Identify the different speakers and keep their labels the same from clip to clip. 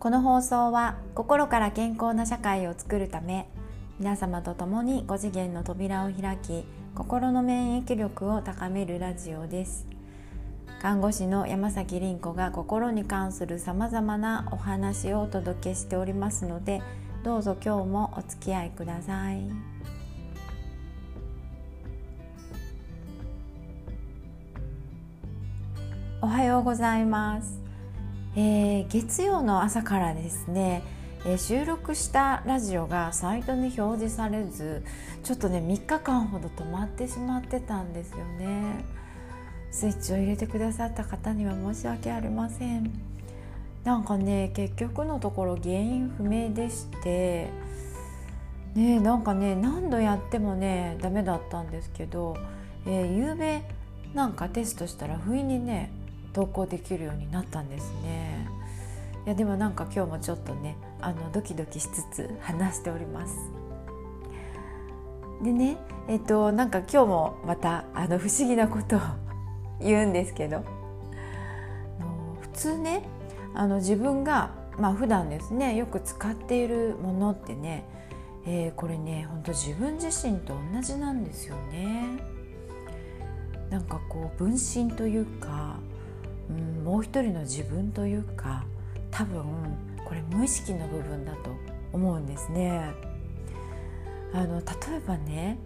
Speaker 1: この放送は心から健康な社会を作るため皆様と共に5次元の扉を開き心の免疫力を高めるラジオです。看護師の山崎凛子が心に関するさまざまなお話をお届けしておりますのでどうぞ今日もお付き合いください。おはようございます。えー、月曜の朝からですね、えー、収録したラジオがサイトに表示されずちょっとね3日間ほど止まってしまってたんですよね。スイッチを入れてくださった方には申し訳ありません。なんかね結局のところ原因不明でしてねなんかね何度やってもねダメだったんですけど、えー、夕べなんかテストしたら不意にね投稿できるようになったんですねいやでもなんか今日もちょっとねあのドキドキしつつ話しておりますでねえっとなんか今日もまたあの不思議なことを言うんですけど普通ねあの自分がまあ普段ですねよく使っているものってね、えー、これね本当自分自身と同じなんですよね。なんかこう分身というかうん、もう一人の自分というか多分これ無意識の部分だと思うんですね。あの例えばね、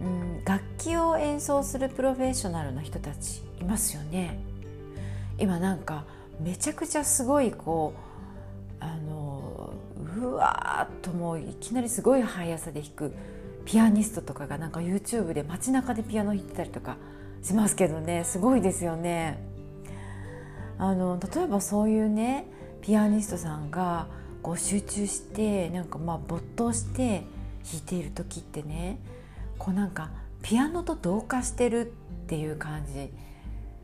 Speaker 1: うん、楽器を演奏するプロフェッショナルの人たちいますよね。今なんかめちゃくちゃすごいこうあのうわーっともういきなりすごい速さで弾くピアニストとかがなんか YouTube で街中でピアノ弾いてたりとかしますけどねすごいですよね。あの例えばそういうねピアニストさんがこう集中してなんかまあ没頭して弾いている時ってねこうなんかピアノと同化してるっていう感じ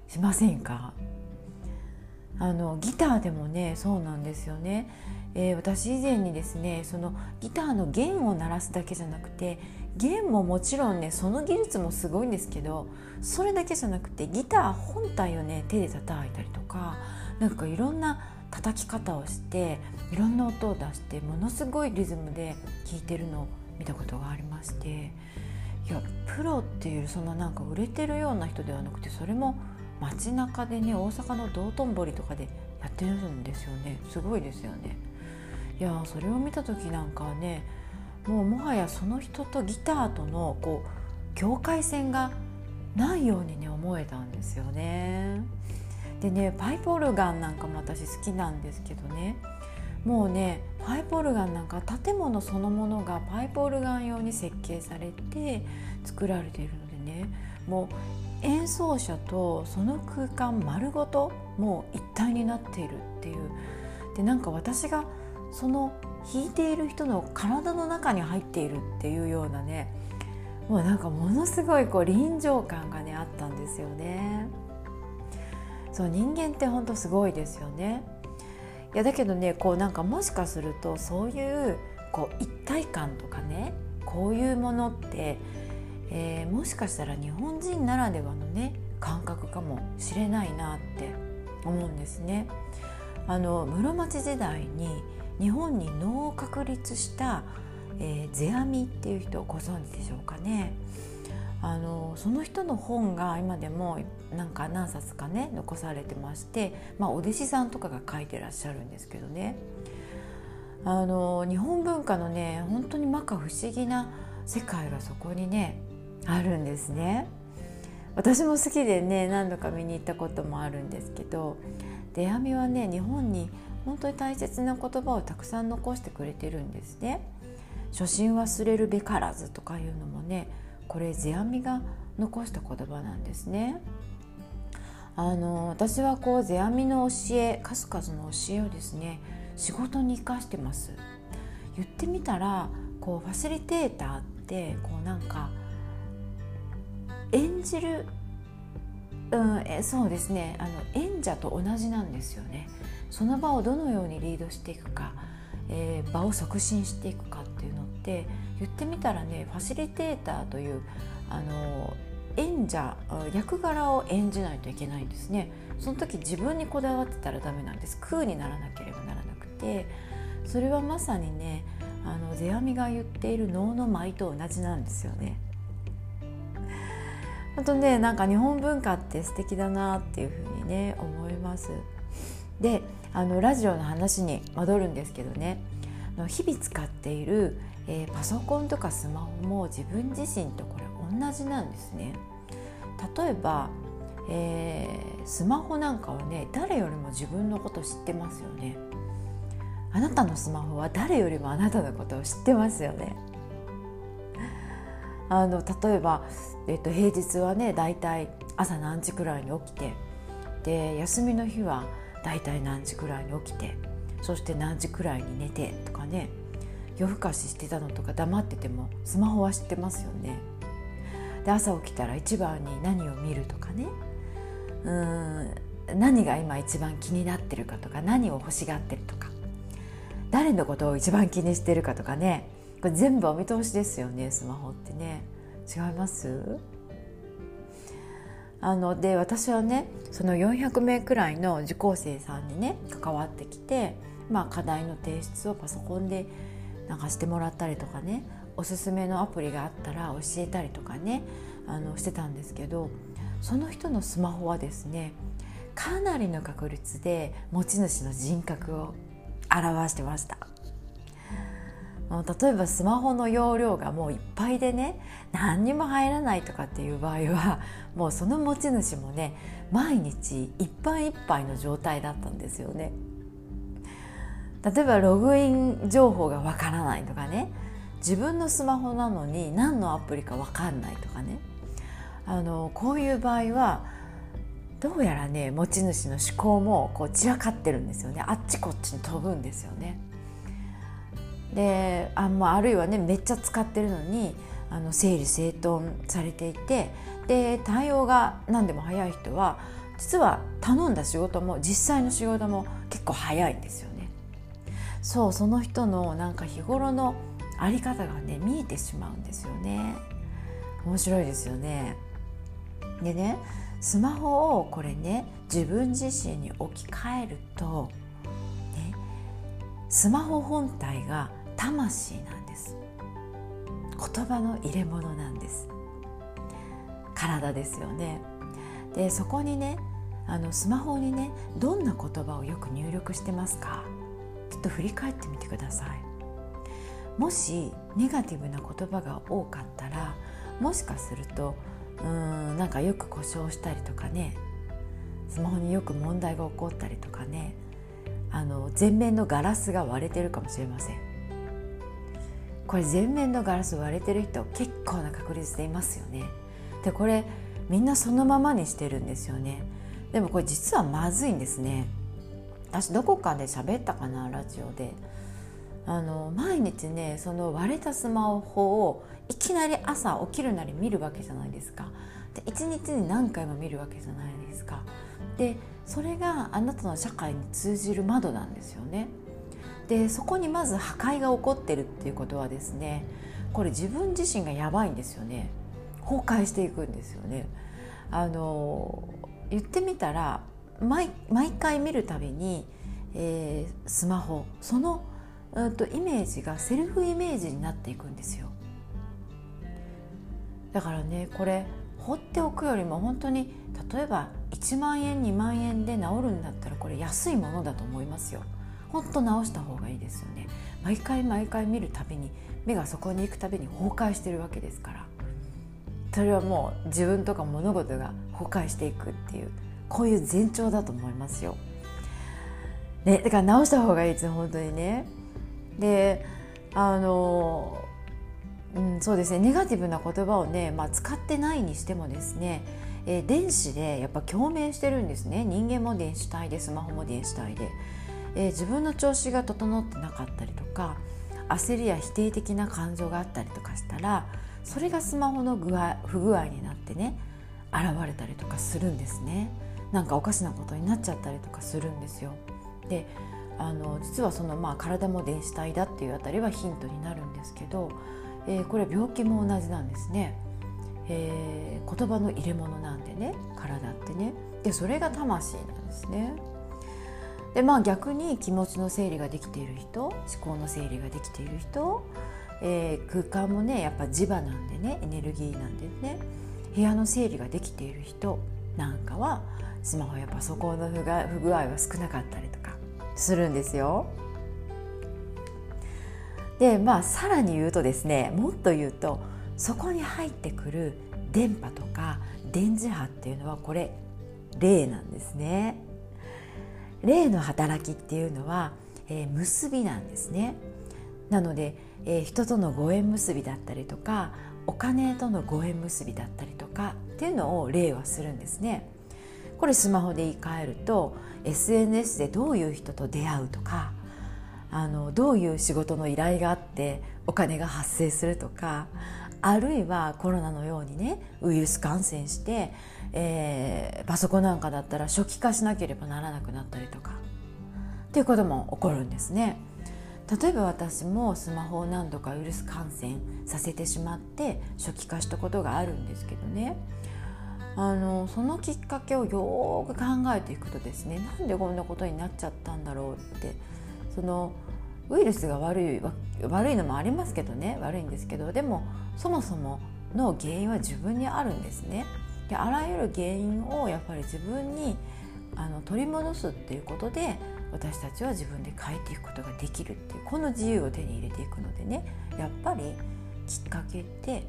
Speaker 1: しませんか？あのギターでもねそうなんですよね、えー、私以前にですねそのギターの弦を鳴らすだけじゃなくて弦ももちろんねその技術もすごいんですけどそれだけじゃなくてギター本体をね手で叩いたりとかなんかいろんな叩き方をしていろんな音を出してものすごいリズムで聴いてるのを見たことがありましていやプロっていうそのなんか売れてるような人ではなくてそれも街中でね大阪の道頓堀とかでやってるんですよねすごいですよね。いやそれを見た時なんかねもうもはやその人とギターとのこう境界線がないようにね思えたんですよね。でねパイプオルガンなんかも私好きなんですけどね。もうねパイプオルガンなんか建物そのものがパイプオルガン用に設計されて作られているのでね。もう演奏者とその空間丸ごともう一体になっているっていう。でなんか私がその弾いている人の体の中に入っているっていうようなねもうなんかものすごいこう臨場感がねあったんですよね。そう人間って本当すごいですよね。いやだけどねこうなんかもしかするとそういうこう一体感とかねこういうものって、えー、もしかしたら日本人ならではのね感覚かもしれないなって思うんですね。あの室町時代に日本に能を確立した、えー、世阿弥っていう人をご存知でしょうかね。あのその人の本が今でもなんか何冊かね残されてまして、まあ、お弟子さんとかが書いてらっしゃるんですけどねあの日本文化のね本当に摩訶不思議な世界がそこにねあるんですね。私も好きでね何度か見に行ったこともあるんですけど出阿弥はね日本に本当に大切な言葉をたくさん残してくれてるんですね。初心忘れるべからずとかいうのもねこれ世阿弥が残した言葉なんですね。あの私はこう世阿弥の教え数々の教えをですね仕事に生かしてます。言ってみたらこうファシリテーターってこうなんか演じるうん、えそうですねあの演者と同じなんですよねその場をどのようにリードしていくか、えー、場を促進していくかっていうのって言ってみたらねファシリテーターというあの演者役柄を演じないといけないんですねその時自分にこだわってたらダメなんです空にならなければならなくてそれはまさにねあの世阿弥が言っている能の舞と同じなんですよね。あとねなんか日本文化って素敵だなっていうふうにね思います。であのラジオの話に戻るんですけどね日々使っている、えー、パソコンとかスマホも自分自身とこれ同じなんですね。例えば、えー、スマホなんかはね誰よりも自分のこと知ってますよね。あなたのスマホは誰よりもあなたのことを知ってますよね。あの例えば、えっと、平日はねだいたい朝何時くらいに起きてで休みの日はだいたい何時くらいに起きてそして何時くらいに寝てとかね夜更かししてたのとか黙っててもスマホは知ってますよね。で朝起きたら一番に何を見るとかね。うん何が今一番気になってるかとか何を欲しがってるとか。誰のことを一番気にしてるかとかね。これ全部お見通しですよねスマホってね。違います？あので私はねその400名くらいの受講生さんにね関わってきて、まあ、課題の提出をパソコンでなんかしてもらったりとかねおすすめのアプリがあったら教えたりとかねあのしてたんですけどその人のスマホはですねかなりの確率で持ち主の人格を表してました。例えばスマホの容量がもういっぱいでね何にも入らないとかっていう場合は もうその持ち主もね毎日いっぱいいっぱいの状態だったんですよね。例えばログイン情報がわからないとかね自分のスマホなのに何のアプリかわかんないとかね。あのこういう場合はどうやらね持ち主の思考もこう散らかってるんですよね。あっちこっちに飛ぶんですよね。であ,、まあ、あるいはねめっちゃ使ってるのにあの整理整頓されていてで対応が何でも早い人は実は頼んだ仕事も実際の仕事も結構早いんですよね。そうその人のなんか日頃のあり方がね見えてしまうんですよね。面白いですよね。でねスマホをこれね自分自身に置き換えると、ね、スマホ本体が魂なんです。言葉の入れ物なんです。体ですよね。でそこにねあのスマホにねどんな言葉をよく入力してますか？ちょっと振り返ってみてください。もしネガティブな言葉が多かったらもしかするとうんなんかよく故障したりとかねスマホによく問題が起こったりとかねあの前面のガラスが割れてるかもしれません。これ前面のガラス割れてる人結構な確率でいますよねでこれみんなそのままにしてるんですよねでもこれ実はまずいんですね私どこかで喋ったかなラジオであの毎日ねその割れたスマホをいきなり朝起きるなり見るわけじゃないですか。で1日に何回も見るわけじゃないですか。でそれがあなたの社会に通じる窓なんですよね。でそこにまず破壊が起こってるっていうことはですねこれ自分自身がやばいんですよね。崩壊していくんですよね。あの言ってみたら毎回見るたびに、えー、スマホその、うんとイメージがセルフイメージになっていくんですよ。だからねこれ放っておくよりも本当に例えば1万円2万円で治るんだったらこれ安いものだと思いますよ。ほんと直した方がいいですよね。毎回毎回見るたびに目がそこに行くたびに崩壊してるわけですからそれはもう自分とか物事が崩壊していくっていうこういう前兆だと思いますよ。ね、だから直した方がいいです本当にね。であのうん、そうですねネガティブな言葉をね、まあ、使ってないにしてもですね、え、電子でやっぱ共鳴してるんですね人間も電子体でスマホも電子体で、えー、自分の調子が整ってなかったりとか焦りや否定的な感情があったりとかしたらそれがスマホの具合不具合になってね現れたりとかするんですね。なんかおかしなことになっちゃったりとかするんですよ。であの実はそのまあ体も電子体だっていうあたりはヒントになるんですけどえー、これ病気も同じなんですね、えー、言葉の入れ物なんでね体ってね。でそれが魂なんですね。でまあ逆に気持ちの整理ができている人思考の整理ができている人、えー、空間もねやっぱ磁場なんでねエネルギーなんでね部屋の整理ができている人なんかはスマホやパソコンの不不具合は少なかったりとかするんですよ。でまあさらに言うとですねもっと言うとそこに入ってくる電波とか電磁波っていうのはこれ霊なんですね。霊の働きっていうのは、えー、結びなんですね。なので、えー、人とのご縁結びだったりとかお金とのご縁結びだったりとかっていうのを霊はするんですね。これスマホで言い換えると SNS でどういう人と出会うとかあのどういう仕事の依頼があってお金が発生するとかあるいはコロナのようにねウイルス感染して、えー、パソコンなんかだったら初期化しなければならなくなったりとかっていうことも起こるんですね。例えば私もスマホを何度かウイルス感染させてしまって初期化したことがあるんですけどねあのそのきっかけをよく考えていくとですねなんでこんなことになっちゃったんだろうってそのウイルスが悪い悪いのもありますけどね悪いんですけどでもそもそもの原因は自分にあるんですね。であらゆる原因をやっぱり自分にあの取り戻すっていうことで私たちは自分で変えていくことができるっていうこの自由を手に入れていくのでねやっぱりきっかけって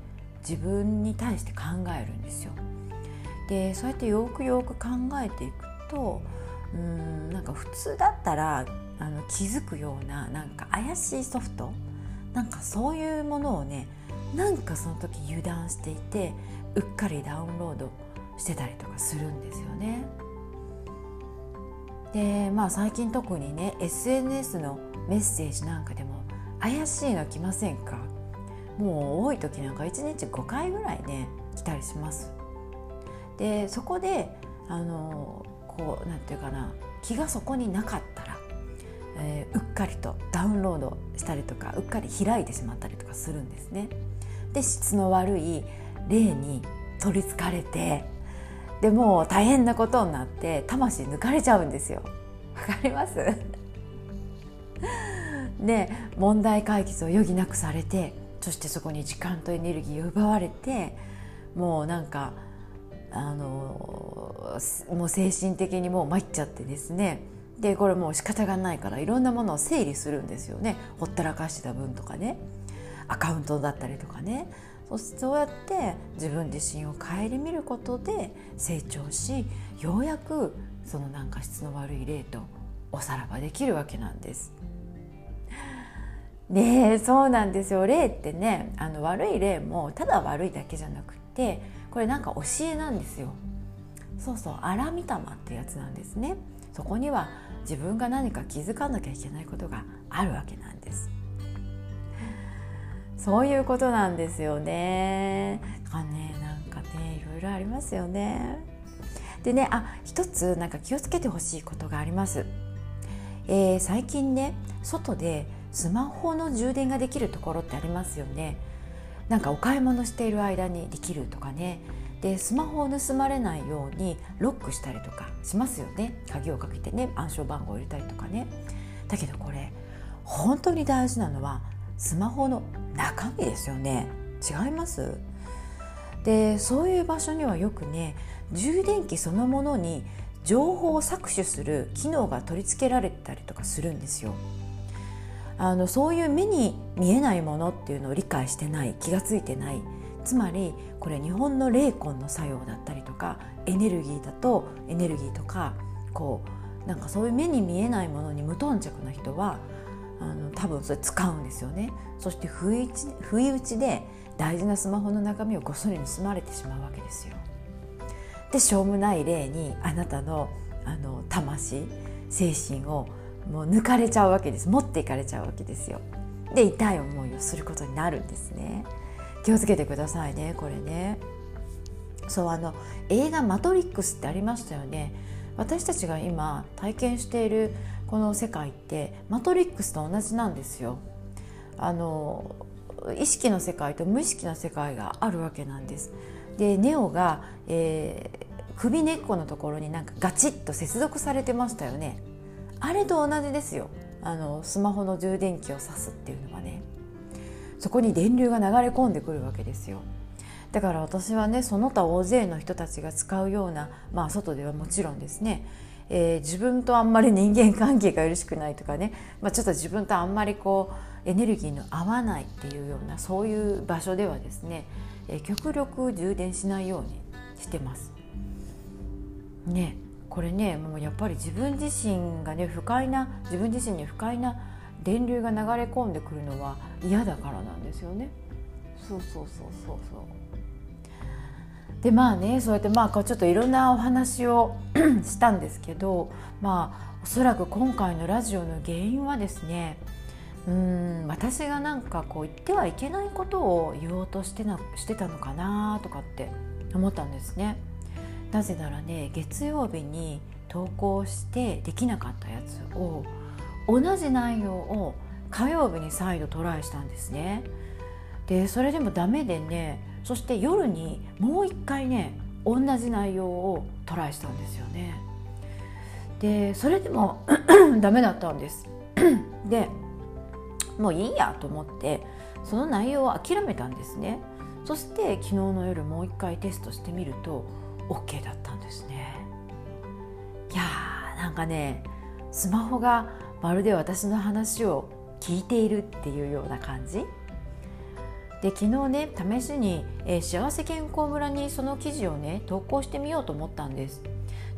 Speaker 1: 自分に対して考えるんですよ。でそうやってよくよく考えていくとうんなんか普通だったらあの気づくようななんか怪しいソフト？なんかそういうものをねなんかその時油断していてうっかりダウンロードしてたりとかするんですよね。でまあ最近特にね SNS のメッセージなんかでも怪しいの来ませんか？もう多い時なんか1日5回ぐらいね来たりします。でそこであのこうなんていうかな気がそこになかったら、えー、うっかりとダウンロードしたりとかうっかり開いてしまったりとかするんですね。で質の悪い霊に取りつかれてでもう大変なことになって魂抜かれちゃうんですよ。わかります？で問題解決を余儀なくされてそしてそこに時間とエネルギーを奪われてもうなんかあのもう精神的にもう参っちゃってですねでこれもう仕方がないからいろんなものを整理するんですよね。ほったらかしてた分とかね。アカウントだったりとかね。そしてそうやって自分自身を顧みることで成長しようやくそのなんか質の悪い例とおさらばできるわけなんです。ねそうなんですよ。霊ってねあの悪い霊もただ悪いだけじゃなくてこれなんか教えなんですよ。そうそう荒御霊ってやつなんですね。そこには自分が何か気づかなきゃいけないことがあるわけなんです。そういうことなんですよね。かねなんかねいろいろありますよね。でねあ一つなんか気をつけてほしいことがあります、えー、最近ね外でスマホの充電ができるところってありますよね。なんかお買い物している間にできるとかね。でスマホを盗まれないようにロックしたりとかしますよね。鍵をかけてね暗証番号を入れたりとかね。だけどこれ本当に大事なのはスマホの中身ですよね。違います？でそういう場所にはよくね充電器そのものに情報を搾取する機能が取り付けられたりとかするんですよ。あのそういう目に見えないものっていうのを理解してない気が付いてない。つまりこれ日本の霊魂の作用だったりとかエネルギーだとエネルギーとかこうなんかそういう目に見えないものに無頓着な人はあの多分それ使うんですよね。そして不意打ち不意打ちで大事なスマホの中身をごっそり盗まれてしまうわけですよ。でしょうもない例にあなたのあの魂精神をもう抜かれちゃうわけです。持っていかれちゃうわけですよ。で痛い思いをすることになるんですね。気をつけてくださいねこれね。そうあの映画「マトリックス」ってありましたよね。私たちが今体験しているこの世界ってマトリックスと同じなんですよ。あの意識の世界と無意識の世界があるわけなんです。でネオが、えー、首根っこのところになんかガチッと接続されてましたよね。あれと同じですよ。あのスマホの充電器を挿すっていうのはね。そこに電流が流れ込んでくるわけですよ。だから私はねその他大勢の人たちが使うようなまあ外ではもちろんですね、えー、自分とあんまり人間関係がよろしくないとかね、まあ、ちょっと自分とあんまりこうエネルギーの合わないっていうようなそういう場所ではですね、えー、極力充電しないようにしてます。ねこれねもうやっぱり自分自身がね不快な自分自身に不快な電流が流れ込んでくるのは嫌だからなんですよね。そうそうそうそうそうでまあねそうやってまあちょっといろんなお話をしたんですけど まあおそらく今回のラジオの原因はですねうん私がなんかこう言ってはいけないことを言おうとしてなしてたのかなとかって思ったんですね。なぜならね月曜日に投稿してできなかったやつを同じ内容を火曜日に再度トライしたんですね。でそれでもダメでねそして夜にもう一回ね同じ内容をトライしたんですよね。でそれでも ダメだったんです。でもういいやと思ってその内容を諦めたんですね。そして昨日の夜もう一回テストしてみると OK だったんですね。いやーなんかねスマホがまるで私の話を聞いているっていうような感じ？で昨日ね試しに、えー、幸せ健康村にその記事をね投稿してみようと思ったんです。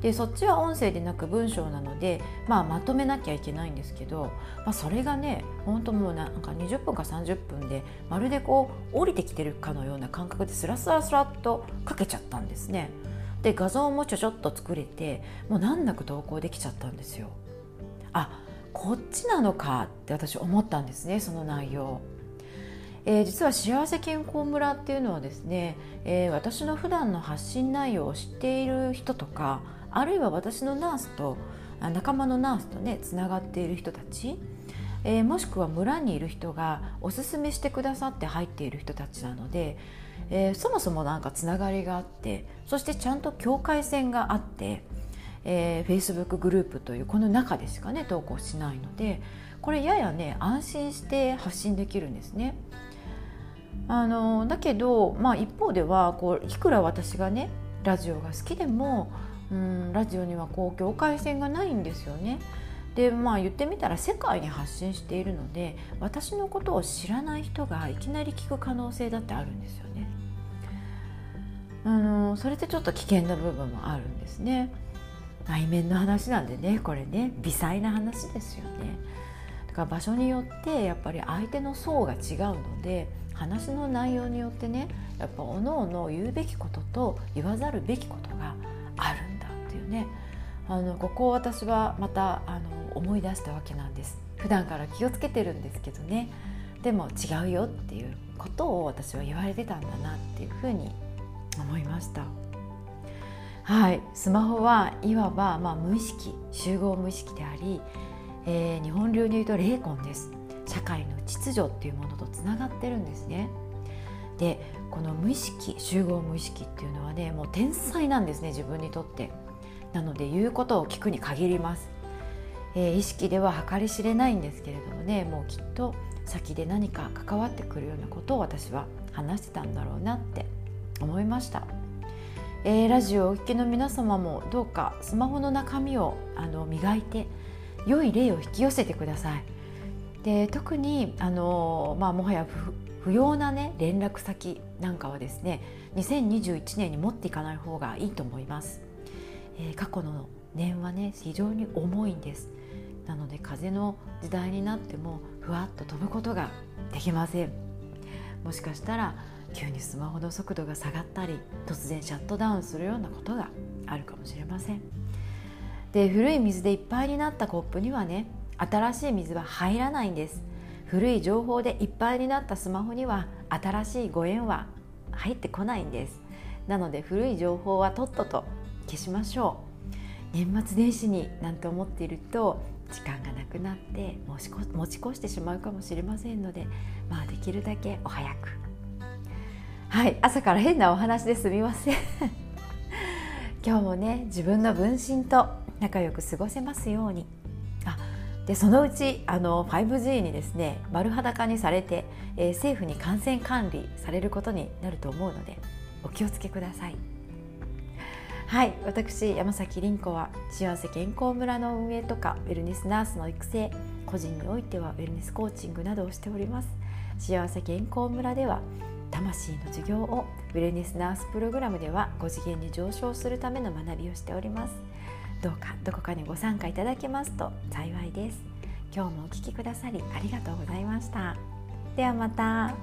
Speaker 1: でそっちは音声でなく文章なので、まあ、まとめなきゃいけないんですけど、まあ、それがね本当もうなんか20分か30分でまるでこう降りてきてるかのような感覚でスラスラスラっとかけちゃったんですね。で画像もちょちょっと作れてもう難なく投稿できちゃったんですよ。あこっちなのかって私思ったんですねその内容。えー、実は幸せ健康村っていうのはですね、えー、私の普段の発信内容を知っている人とかあるいは私のナースと仲間のナースとねつながっている人たち、えー、もしくは村にいる人がおすすめしてくださって入っている人たちなので、えー、そもそもなんかつながりがあってそしてちゃんと境界線があって、えー、Facebook グループというこの中でしかね投稿しないのでこれややね安心して発信できるんですね。あのだけど、まあ、一方ではこういくら私がねラジオが好きでもうんラジオにはこう境界線がないんですよね。でまあ言ってみたら世界に発信しているので私のことを知らない人がいきなり聞く可能性だってあるんですよね。あのそれってちょっと危険な部分もあるんですね。内面の話なんでねこれね。微細な話ですよね。だから場所によってやっぱり相手の層が違うので話の内容によってねやっぱおのおの言うべきことと言わざるべきことがあるんだっていうね。あのここを私はまたあの思い出したわけなんです。普段から気をつけてるんですけどね。でも違うよっていうことを私は言われてたんだなっていうふうに思いました。はい。スマホはいわば、まあ、無意識集合無意識であり、えー、日本流に言うと霊魂です。社会の秩序っていうものとつながってるんですね。でこの無意識集合無意識っていうのはねもう天才なんですね自分にとって。なので言うことを聞くに限ります、えー、意識では計り知れないんですけれどもねもうきっと先で何か関わってくるようなことを私は話してたんだろうなって思いました、えー、ラジオをお聞きの皆様もどうかスマホの中身をあの磨いて良い例を引き寄せてください。で特にあの、まあ、もはや不要な、ね、連絡先なんかはですね2021年に持っていかない方がいいと思います、えー、過去の念はね非常に重いんです。なので風の時代になってもふわっと飛ぶことができません。もしかしたら急にスマホの速度が下がったり突然シャットダウンするようなことがあるかもしれません。で古い水でいっぱいになったコップにはね新しい水は入らないんです。古い情報でいっぱいになったスマホには新しいご縁は入ってこないんです。なので古い情報はとっとと消しましょう。年末年始になんて思っていると時間がなくなって持ち越してしまうかもしれませんのでまあできるだけお早くはい朝から変なお話ですみません。今日もね自分の分身と仲良く過ごせますように。あでそのうちあの 5G にですね丸裸にされて、えー、政府に感染管理されることになると思うのでお気をつけください。はい私山崎凛子は幸せ健康村の運営とかウェルネスナースの育成個人においてはウェルネスコーチングなどをしております。幸せ健康村では魂の授業をウェルネスナースプログラムでは5次元に上昇するための学びをしております。どうかどこかにご参加いただけますと幸いです。今日もお聴きくださりありがとうございました。ではまた。